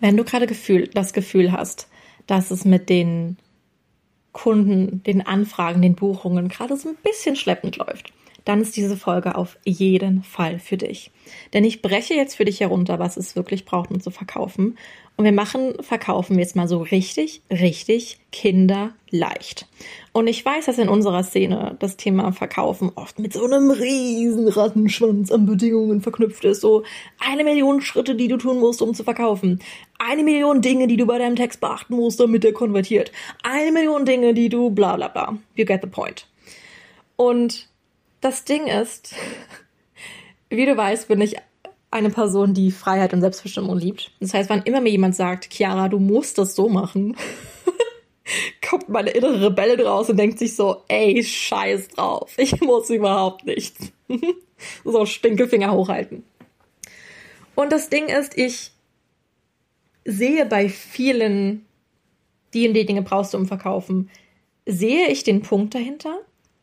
Wenn du gerade Gefühl, das Gefühl hast, dass es mit den Kunden, den Anfragen, den Buchungen gerade so ein bisschen schleppend läuft, dann ist diese Folge auf jeden Fall für dich. Denn ich breche jetzt für dich herunter, was es wirklich braucht, um zu verkaufen. Und wir machen Verkaufen jetzt mal so richtig, richtig kinderleicht. Und ich weiß, dass in unserer Szene das Thema Verkaufen oft mit so einem riesen Rattenschwanz an Bedingungen verknüpft ist. So eine Million Schritte, die du tun musst, um zu verkaufen. Eine Million Dinge, die du bei deinem Text beachten musst, damit er konvertiert. Eine Million Dinge, die du bla bla bla. You get the point. Und das Ding ist, wie du weißt, bin ich eine Person, die Freiheit und Selbstbestimmung liebt. Das heißt, wann immer mir jemand sagt, Chiara, du musst das so machen, kommt meine innere Rebelle draus und denkt sich so, ey, scheiß drauf, ich muss überhaupt nichts. so Stinkefinger hochhalten. Und das Ding ist, ich sehe bei vielen, die und die Dinge brauchst du um verkaufen, sehe ich den Punkt dahinter,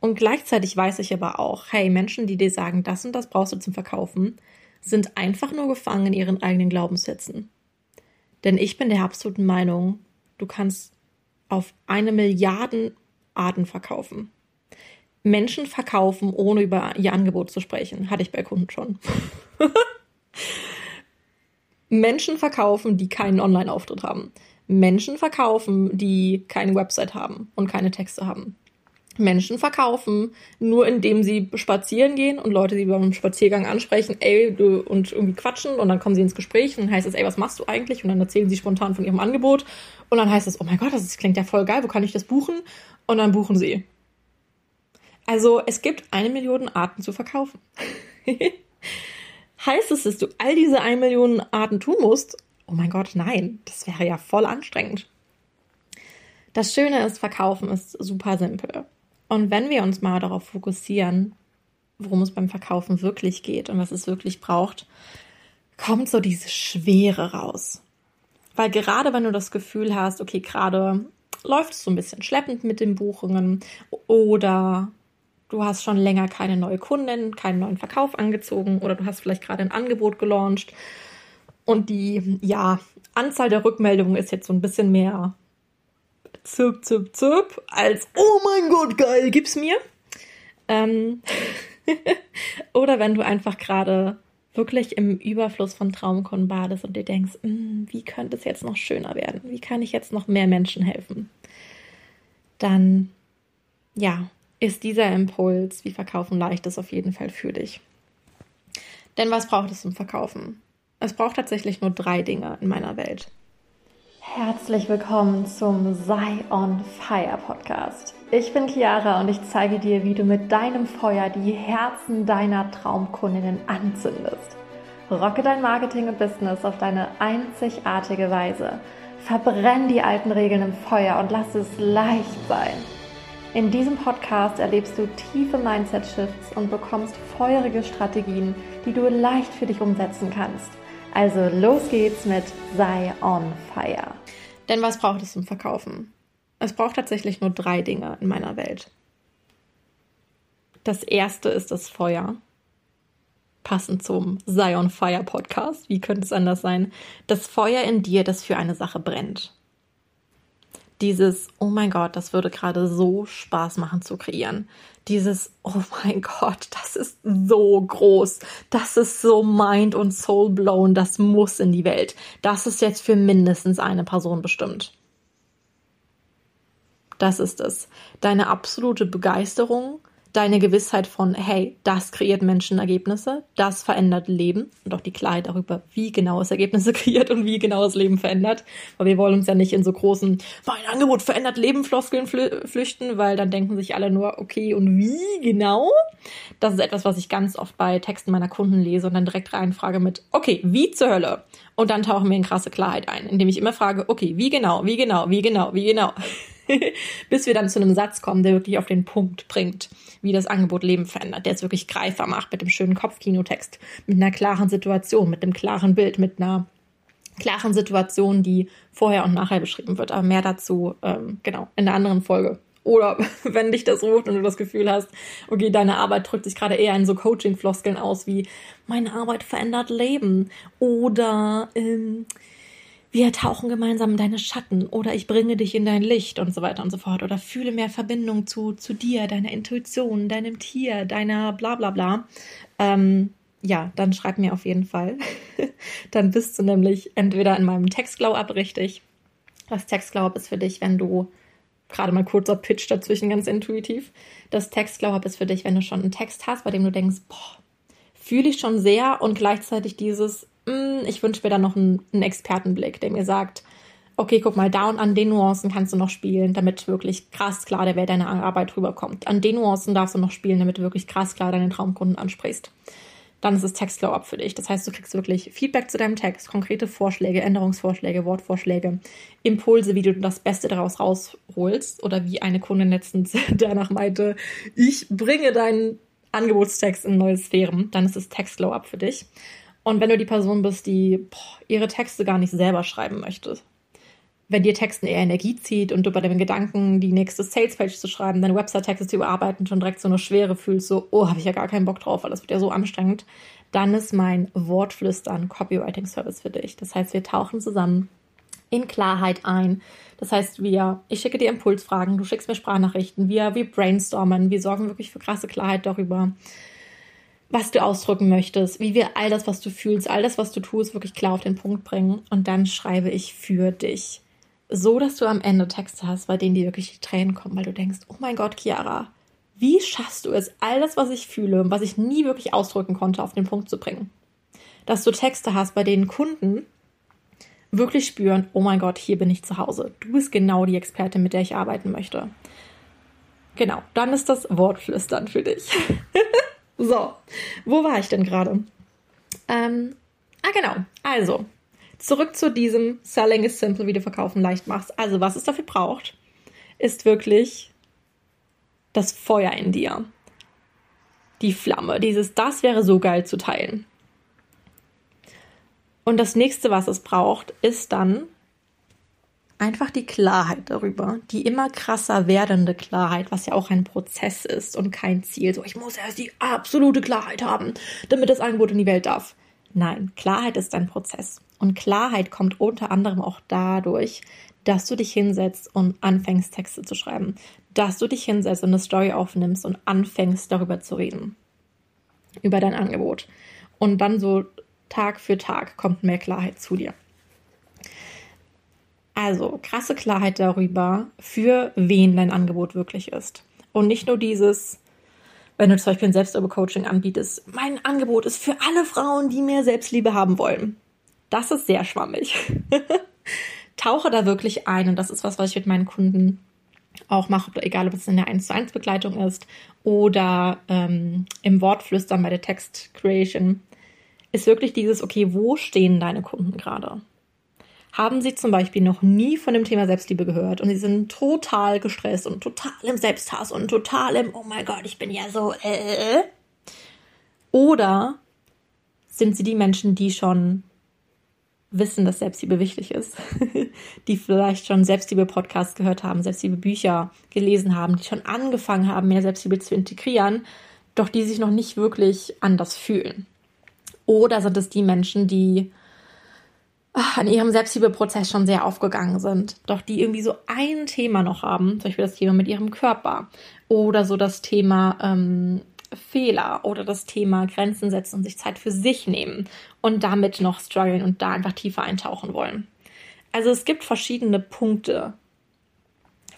und gleichzeitig weiß ich aber auch, hey, Menschen, die dir sagen, das und das brauchst du zum Verkaufen, sind einfach nur gefangen in ihren eigenen Glaubenssätzen. Denn ich bin der absoluten Meinung, du kannst auf eine Milliarden Arten verkaufen. Menschen verkaufen, ohne über ihr Angebot zu sprechen. Hatte ich bei Kunden schon. Menschen verkaufen, die keinen Online-Auftritt haben. Menschen verkaufen, die keine Website haben und keine Texte haben. Menschen verkaufen, nur indem sie spazieren gehen und Leute sie beim Spaziergang ansprechen, ey, du, und irgendwie quatschen und dann kommen sie ins Gespräch und dann heißt es, ey, was machst du eigentlich? Und dann erzählen sie spontan von ihrem Angebot und dann heißt es, oh mein Gott, das klingt ja voll geil, wo kann ich das buchen? Und dann buchen sie. Also es gibt eine Million Arten zu verkaufen. heißt es, dass du all diese eine Million Arten tun musst? Oh mein Gott, nein, das wäre ja voll anstrengend. Das Schöne ist, Verkaufen ist super simpel. Und wenn wir uns mal darauf fokussieren, worum es beim Verkaufen wirklich geht und was es wirklich braucht, kommt so diese Schwere raus. Weil gerade wenn du das Gefühl hast, okay, gerade läuft es so ein bisschen schleppend mit den Buchungen oder du hast schon länger keine neue Kundin, keinen neuen Verkauf angezogen oder du hast vielleicht gerade ein Angebot gelauncht und die ja, Anzahl der Rückmeldungen ist jetzt so ein bisschen mehr zirp, zirp, zirp, als oh mein Gott, geil, gib's mir. Ähm Oder wenn du einfach gerade wirklich im Überfluss von Traumkunden badest und dir denkst, hm, wie könnte es jetzt noch schöner werden? Wie kann ich jetzt noch mehr Menschen helfen? Dann, ja, ist dieser Impuls, wie Verkaufen leicht ist, auf jeden Fall für dich. Denn was braucht es zum Verkaufen? Es braucht tatsächlich nur drei Dinge in meiner Welt. Herzlich willkommen zum Sei on Fire Podcast. Ich bin Chiara und ich zeige dir, wie du mit deinem Feuer die Herzen deiner Traumkundinnen anzündest. Rocke dein Marketing und Business auf deine einzigartige Weise. Verbrenn die alten Regeln im Feuer und lass es leicht sein. In diesem Podcast erlebst du tiefe Mindset-Shifts und bekommst feurige Strategien, die du leicht für dich umsetzen kannst. Also los geht's mit Sei on Fire. Denn was braucht es zum Verkaufen? Es braucht tatsächlich nur drei Dinge in meiner Welt. Das erste ist das Feuer. Passend zum Sei on Fire Podcast. Wie könnte es anders sein? Das Feuer in dir, das für eine Sache brennt dieses, oh mein Gott, das würde gerade so Spaß machen zu kreieren. Dieses, oh mein Gott, das ist so groß. Das ist so mind und soul blown. Das muss in die Welt. Das ist jetzt für mindestens eine Person bestimmt. Das ist es. Deine absolute Begeisterung deine Gewissheit von, hey, das kreiert Menschenergebnisse, das verändert Leben und auch die Klarheit darüber, wie genau es Ergebnisse kreiert und wie genau es Leben verändert. Weil wir wollen uns ja nicht in so großen, mein Angebot verändert Leben Floskeln flüchten, weil dann denken sich alle nur, okay, und wie genau? Das ist etwas, was ich ganz oft bei Texten meiner Kunden lese und dann direkt reinfrage mit, okay, wie zur Hölle? Und dann tauchen wir in krasse Klarheit ein, indem ich immer frage, okay, wie genau, wie genau, wie genau, wie genau? Bis wir dann zu einem Satz kommen, der wirklich auf den Punkt bringt wie das Angebot Leben verändert, der es wirklich greifbar macht mit dem schönen Kopfkinotext, mit einer klaren Situation, mit einem klaren Bild, mit einer klaren Situation, die vorher und nachher beschrieben wird. Aber mehr dazu, ähm, genau, in der anderen Folge. Oder wenn dich das ruft und du das Gefühl hast, okay, deine Arbeit drückt sich gerade eher in so Coaching-Floskeln aus wie, meine Arbeit verändert Leben. Oder, ähm, wir tauchen gemeinsam in deine Schatten oder ich bringe dich in dein Licht und so weiter und so fort oder fühle mehr Verbindung zu, zu dir, deiner Intuition, deinem Tier, deiner bla bla bla, ähm, ja, dann schreib mir auf jeden Fall. dann bist du nämlich entweder in meinem Textglow-Up richtig. Das Textglow-Up ist für dich, wenn du gerade mal kurzer Pitch dazwischen, ganz intuitiv. Das Textglow-Up ist für dich, wenn du schon einen Text hast, bei dem du denkst, boah, fühle ich schon sehr und gleichzeitig dieses, ich wünsche mir da noch einen, einen Expertenblick, der mir sagt, okay, guck mal, da und an den Nuancen kannst du noch spielen, damit wirklich krass klar der Welt deine Arbeit rüberkommt. An den Nuancen darfst du noch spielen, damit du wirklich krass klar deine Traumkunden ansprichst dann ist es Textglow Up für dich. Das heißt, du kriegst wirklich Feedback zu deinem Text, konkrete Vorschläge, Änderungsvorschläge, Wortvorschläge, Impulse, wie du das Beste daraus rausholst. Oder wie eine Kundin letztens danach meinte, ich bringe deinen Angebotstext in neue Sphären. Dann ist es Textglow Up für dich. Und wenn du die Person bist, die boah, ihre Texte gar nicht selber schreiben möchte, wenn dir Texten eher Energie zieht und du bei dem Gedanken, die nächste Salespage zu schreiben, deine Website-Texte zu überarbeiten, schon direkt so eine Schwere fühlst, so, oh, habe ich ja gar keinen Bock drauf, weil das wird ja so anstrengend, dann ist mein Wortflüstern Copywriting-Service für dich. Das heißt, wir tauchen zusammen in Klarheit ein. Das heißt, wir, ich schicke dir Impulsfragen, du schickst mir Sprachnachrichten, wir, wir brainstormen, wir sorgen wirklich für krasse Klarheit darüber, was du ausdrücken möchtest, wie wir all das, was du fühlst, all das, was du tust, wirklich klar auf den Punkt bringen. Und dann schreibe ich für dich so, dass du am Ende Texte hast, bei denen dir wirklich die Tränen kommen, weil du denkst, oh mein Gott, Chiara, wie schaffst du es, all das, was ich fühle und was ich nie wirklich ausdrücken konnte, auf den Punkt zu bringen? Dass du Texte hast, bei denen Kunden wirklich spüren, oh mein Gott, hier bin ich zu Hause. Du bist genau die Expertin, mit der ich arbeiten möchte. Genau, dann ist das Wortflüstern für dich. so, wo war ich denn gerade? Ähm, ah, genau. Also, Zurück zu diesem Selling is simple, wie du verkaufen leicht machst. Also, was es dafür braucht, ist wirklich das Feuer in dir. Die Flamme, dieses, das wäre so geil zu teilen. Und das nächste, was es braucht, ist dann einfach die Klarheit darüber, die immer krasser werdende Klarheit, was ja auch ein Prozess ist und kein Ziel. So, ich muss erst die absolute Klarheit haben, damit das Angebot in die Welt darf. Nein, Klarheit ist ein Prozess. Und Klarheit kommt unter anderem auch dadurch, dass du dich hinsetzt und anfängst, Texte zu schreiben. Dass du dich hinsetzt und eine Story aufnimmst und anfängst, darüber zu reden. Über dein Angebot. Und dann so Tag für Tag kommt mehr Klarheit zu dir. Also krasse Klarheit darüber, für wen dein Angebot wirklich ist. Und nicht nur dieses, wenn du zum Beispiel ein Selbstliebe-Coaching anbietest, mein Angebot ist für alle Frauen, die mehr Selbstliebe haben wollen. Das ist sehr schwammig. Tauche da wirklich ein und das ist was, was ich mit meinen Kunden auch mache, egal ob es in der 1 zu 1 Begleitung ist oder ähm, im Wortflüstern bei der Text Creation, ist wirklich dieses, okay, wo stehen deine Kunden gerade? Haben sie zum Beispiel noch nie von dem Thema Selbstliebe gehört und sie sind total gestresst und total im Selbsthass und total im, oh mein Gott, ich bin ja so, äh. Oder sind sie die Menschen, die schon wissen, dass Selbstliebe wichtig ist, die vielleicht schon Selbstliebe-Podcasts gehört haben, Selbstliebe-Bücher gelesen haben, die schon angefangen haben, mehr Selbstliebe zu integrieren, doch die sich noch nicht wirklich anders fühlen. Oder sind es die Menschen, die an ihrem Selbstliebeprozess schon sehr aufgegangen sind, doch die irgendwie so ein Thema noch haben, zum Beispiel das Thema mit ihrem Körper oder so das Thema ähm, Fehler oder das Thema Grenzen setzen und sich Zeit für sich nehmen und damit noch strugglen und da einfach tiefer eintauchen wollen. Also es gibt verschiedene Punkte,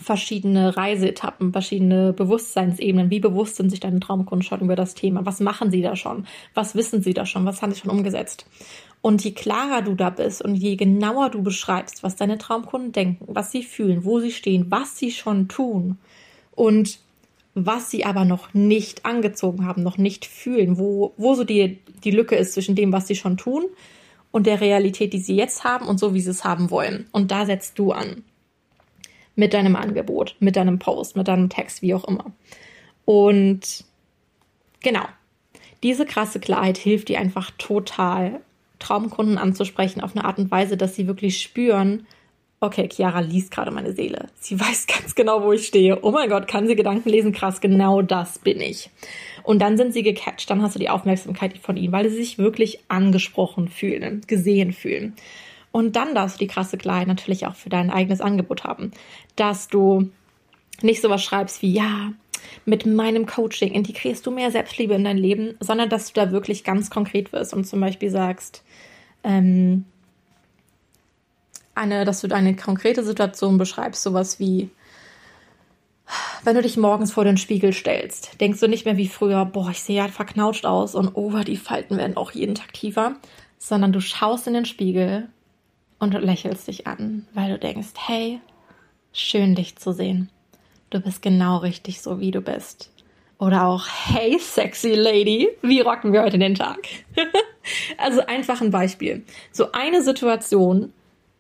verschiedene Reiseetappen, verschiedene Bewusstseinsebenen. Wie bewusst sind sich deine Traumkunden schon über das Thema? Was machen sie da schon? Was wissen sie da schon? Was haben sie schon umgesetzt? Und je klarer du da bist und je genauer du beschreibst, was deine Traumkunden denken, was sie fühlen, wo sie stehen, was sie schon tun und was sie aber noch nicht angezogen haben, noch nicht fühlen, wo, wo so die, die Lücke ist zwischen dem, was sie schon tun und der Realität, die sie jetzt haben und so, wie sie es haben wollen. Und da setzt du an. Mit deinem Angebot, mit deinem Post, mit deinem Text, wie auch immer. Und genau, diese krasse Klarheit hilft dir einfach total, Traumkunden anzusprechen auf eine Art und Weise, dass sie wirklich spüren, okay, Chiara liest gerade meine Seele. Sie weiß ganz genau, wo ich stehe. Oh mein Gott, kann sie Gedanken lesen? Krass, genau das bin ich. Und dann sind sie gecatcht, dann hast du die Aufmerksamkeit von ihnen, weil sie sich wirklich angesprochen fühlen, gesehen fühlen. Und dann darfst du die krasse Klarheit natürlich auch für dein eigenes Angebot haben. Dass du nicht sowas schreibst wie, ja, mit meinem Coaching integrierst du mehr Selbstliebe in dein Leben, sondern dass du da wirklich ganz konkret wirst und zum Beispiel sagst, ähm, eine, dass du eine konkrete Situation beschreibst, sowas wie, wenn du dich morgens vor den Spiegel stellst, denkst du nicht mehr wie früher, boah, ich sehe ja verknautscht aus und oh, die Falten werden auch jeden Tag tiefer, sondern du schaust in den Spiegel und lächelst dich an, weil du denkst, hey, schön dich zu sehen. Du bist genau richtig so, wie du bist. Oder auch, hey, sexy Lady, wie rocken wir heute den Tag? also einfach ein Beispiel. So eine Situation,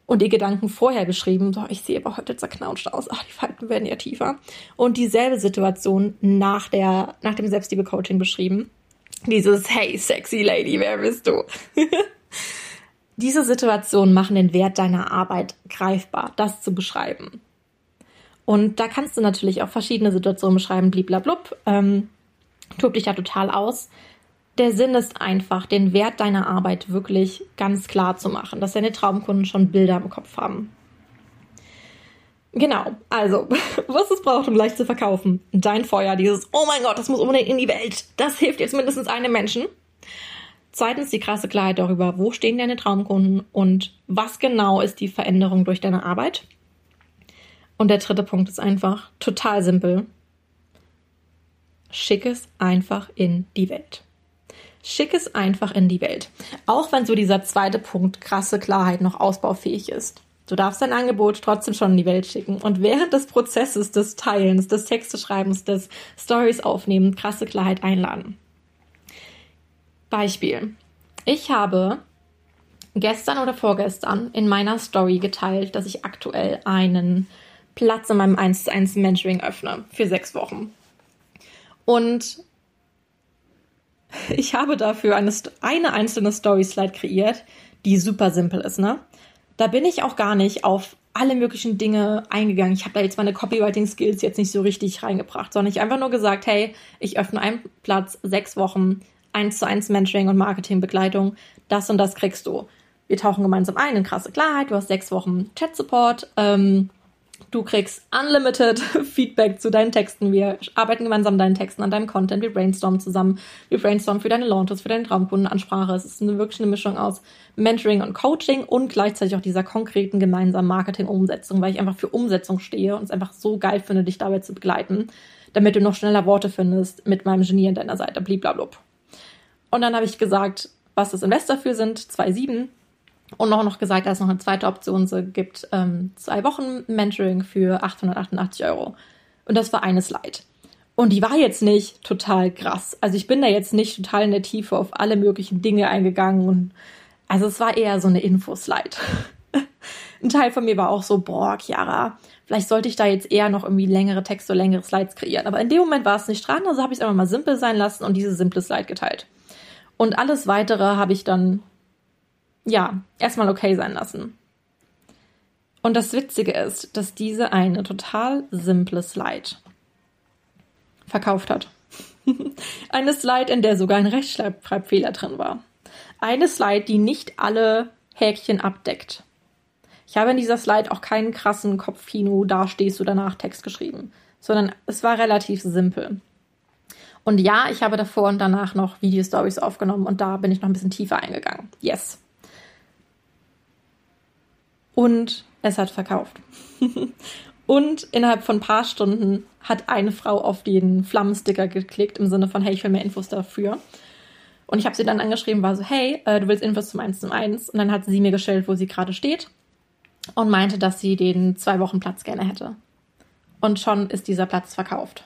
und die Gedanken vorher beschrieben, so, ich sehe aber heute zerknautscht aus, ach, die Falten werden ja tiefer. Und dieselbe Situation nach, der, nach dem Selbstliebe-Coaching beschrieben. Dieses, hey, sexy Lady, wer bist du? Diese Situationen machen den Wert deiner Arbeit greifbar, das zu beschreiben. Und da kannst du natürlich auch verschiedene Situationen beschreiben, bliblablub. Ähm, tob dich da total aus der Sinn ist einfach, den Wert deiner Arbeit wirklich ganz klar zu machen, dass deine Traumkunden schon Bilder im Kopf haben. Genau, also, was es braucht, um leicht zu verkaufen. Dein Feuer, dieses, oh mein Gott, das muss unbedingt in die Welt. Das hilft jetzt mindestens einem Menschen. Zweitens die krasse Klarheit darüber, wo stehen deine Traumkunden und was genau ist die Veränderung durch deine Arbeit. Und der dritte Punkt ist einfach total simpel. Schick es einfach in die Welt. Schick es einfach in die Welt. Auch wenn so dieser zweite Punkt krasse Klarheit noch ausbaufähig ist. Du darfst dein Angebot trotzdem schon in die Welt schicken und während des Prozesses des Teilens, des Texteschreibens, des Stories aufnehmen, krasse Klarheit einladen. Beispiel. Ich habe gestern oder vorgestern in meiner Story geteilt, dass ich aktuell einen Platz in meinem 1 zu 1 Mentoring öffne für sechs Wochen. Und ich habe dafür eine, eine einzelne Story-Slide kreiert, die super simpel ist, ne? Da bin ich auch gar nicht auf alle möglichen Dinge eingegangen. Ich habe da jetzt meine Copywriting-Skills jetzt nicht so richtig reingebracht, sondern ich einfach nur gesagt, hey, ich öffne einen Platz, sechs Wochen, eins zu eins Mentoring und Marketingbegleitung, das und das kriegst du. Wir tauchen gemeinsam ein in krasse Klarheit, du hast sechs Wochen Chat-Support, ähm, Du kriegst unlimited Feedback zu deinen Texten. Wir arbeiten gemeinsam an deinen Texten, an deinem Content. Wir brainstormen zusammen. Wir brainstormen für deine Launches, für deine Traumkundenansprache. Es ist eine, wirklich eine Mischung aus Mentoring und Coaching und gleichzeitig auch dieser konkreten gemeinsamen Marketing-Umsetzung, weil ich einfach für Umsetzung stehe und es einfach so geil finde, dich dabei zu begleiten, damit du noch schneller Worte findest mit meinem Genie an deiner Seite. Bliblablub. Und dann habe ich gesagt, was das Invest dafür sind, 2,7 und noch, noch gesagt, dass es noch eine zweite Option gibt, ähm, zwei Wochen Mentoring für 888 Euro. Und das war eine Slide. Und die war jetzt nicht total krass. Also ich bin da jetzt nicht total in der Tiefe auf alle möglichen Dinge eingegangen. Und also es war eher so eine Infoslide. Ein Teil von mir war auch so, boah, Chiara, vielleicht sollte ich da jetzt eher noch irgendwie längere Texte, längere Slides kreieren. Aber in dem Moment war es nicht dran, also habe ich es einfach mal simpel sein lassen und diese simple Slide geteilt. Und alles weitere habe ich dann ja, erstmal okay sein lassen. Und das Witzige ist, dass diese eine total simple Slide verkauft hat. eine Slide, in der sogar ein Rechtschreibfehler drin war. Eine Slide, die nicht alle Häkchen abdeckt. Ich habe in dieser Slide auch keinen krassen Kopfkino, da stehst du danach Text geschrieben, sondern es war relativ simpel. Und ja, ich habe davor und danach noch Video-Stories aufgenommen und da bin ich noch ein bisschen tiefer eingegangen. Yes. Und es hat verkauft. und innerhalb von ein paar Stunden hat eine Frau auf den Flammensticker geklickt, im Sinne von, hey, ich will mehr Infos dafür. Und ich habe sie dann angeschrieben, war so, hey, äh, du willst Infos zum 1 zum 1. Und dann hat sie mir gestellt, wo sie gerade steht und meinte, dass sie den zwei Wochen Platz gerne hätte. Und schon ist dieser Platz verkauft.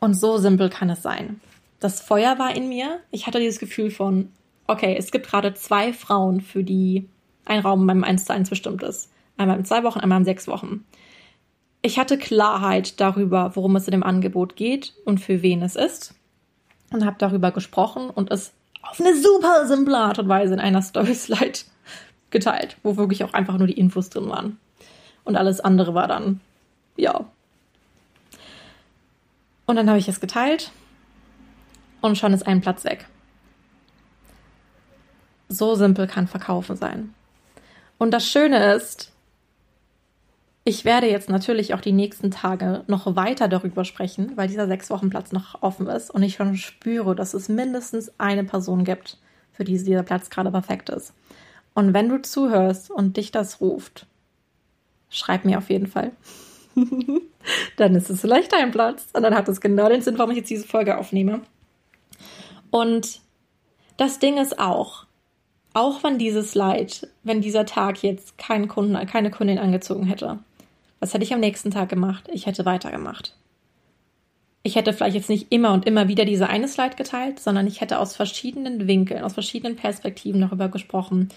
Und so simpel kann es sein. Das Feuer war in mir. Ich hatte dieses Gefühl von, okay, es gibt gerade zwei Frauen, für die ein Raum beim 1 zu 1 bestimmt ist. Einmal in zwei Wochen, einmal in sechs Wochen. Ich hatte Klarheit darüber, worum es in dem Angebot geht und für wen es ist. Und habe darüber gesprochen und es auf eine super simple Art und Weise in einer Story-Slide geteilt, wo wirklich auch einfach nur die Infos drin waren. Und alles andere war dann, ja. Und dann habe ich es geteilt und schon ist ein Platz weg. So simpel kann Verkaufen sein. Und das Schöne ist, ich werde jetzt natürlich auch die nächsten Tage noch weiter darüber sprechen, weil dieser sechs Wochen Platz noch offen ist und ich schon spüre, dass es mindestens eine Person gibt, für die dieser Platz gerade perfekt ist. Und wenn du zuhörst und dich das ruft, schreib mir auf jeden Fall. dann ist es vielleicht dein Platz und dann hat es genau den Sinn, warum ich jetzt diese Folge aufnehme. Und das Ding ist auch, auch wenn dieses Leid, wenn dieser Tag jetzt keinen Kunden, keine Kundin angezogen hätte, was hätte ich am nächsten Tag gemacht? Ich hätte weitergemacht. Ich hätte vielleicht jetzt nicht immer und immer wieder diese eine Slide geteilt, sondern ich hätte aus verschiedenen Winkeln, aus verschiedenen Perspektiven darüber gesprochen,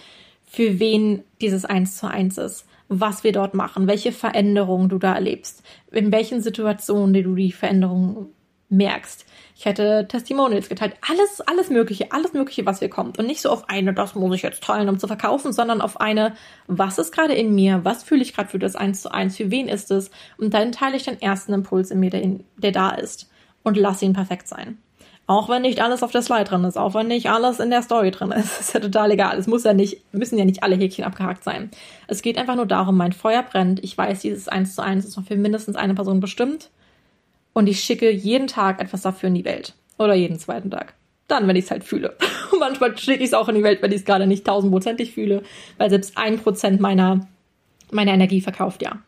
für wen dieses Eins zu eins ist, was wir dort machen, welche Veränderungen du da erlebst, in welchen Situationen du die Veränderungen merkst. Ich hätte Testimonials geteilt. Alles, alles Mögliche, alles Mögliche, was hier kommt. Und nicht so auf eine, das muss ich jetzt teilen, um zu verkaufen, sondern auf eine, was ist gerade in mir? Was fühle ich gerade für das Eins zu eins? Für wen ist es? Und dann teile ich den ersten Impuls in mir, der, in, der da ist. Und lass ihn perfekt sein. Auch wenn nicht alles auf der Slide drin ist, auch wenn nicht alles in der Story drin ist, ist ja total egal. Es muss ja nicht, müssen ja nicht alle Häkchen abgehakt sein. Es geht einfach nur darum, mein Feuer brennt. Ich weiß, dieses Eins zu eins ist noch für mindestens eine Person bestimmt und ich schicke jeden Tag etwas dafür in die Welt. Oder jeden zweiten Tag. Dann, wenn ich es halt fühle. Und manchmal schicke ich es auch in die Welt, wenn ich es gerade nicht tausendprozentig fühle, weil selbst ein Prozent meiner, meiner Energie verkauft, ja.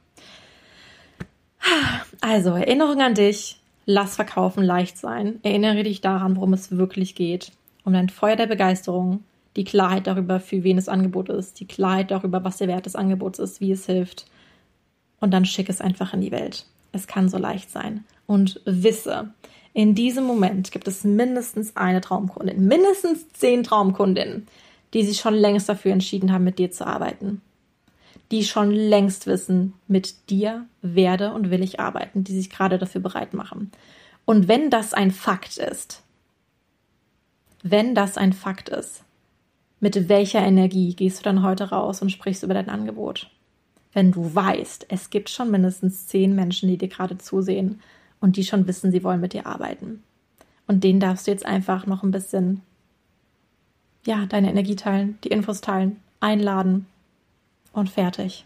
Also, Erinnerung an dich. Lass Verkaufen leicht sein. Erinnere dich daran, worum es wirklich geht. Um dein Feuer der Begeisterung, die Klarheit darüber, für wen das Angebot ist, die Klarheit darüber, was der Wert des Angebots ist, wie es hilft. Und dann schick es einfach in die Welt. Es kann so leicht sein und wisse, in diesem Moment gibt es mindestens eine Traumkundin, mindestens zehn Traumkundinnen, die sich schon längst dafür entschieden haben, mit dir zu arbeiten. Die schon längst wissen, mit dir werde und will ich arbeiten, die sich gerade dafür bereit machen. Und wenn das ein Fakt ist, wenn das ein Fakt ist, mit welcher Energie gehst du dann heute raus und sprichst über dein Angebot? Wenn du weißt, es gibt schon mindestens zehn Menschen, die dir gerade zusehen und die schon wissen, sie wollen mit dir arbeiten. Und denen darfst du jetzt einfach noch ein bisschen, ja, deine Energie teilen, die Infos teilen, einladen und fertig.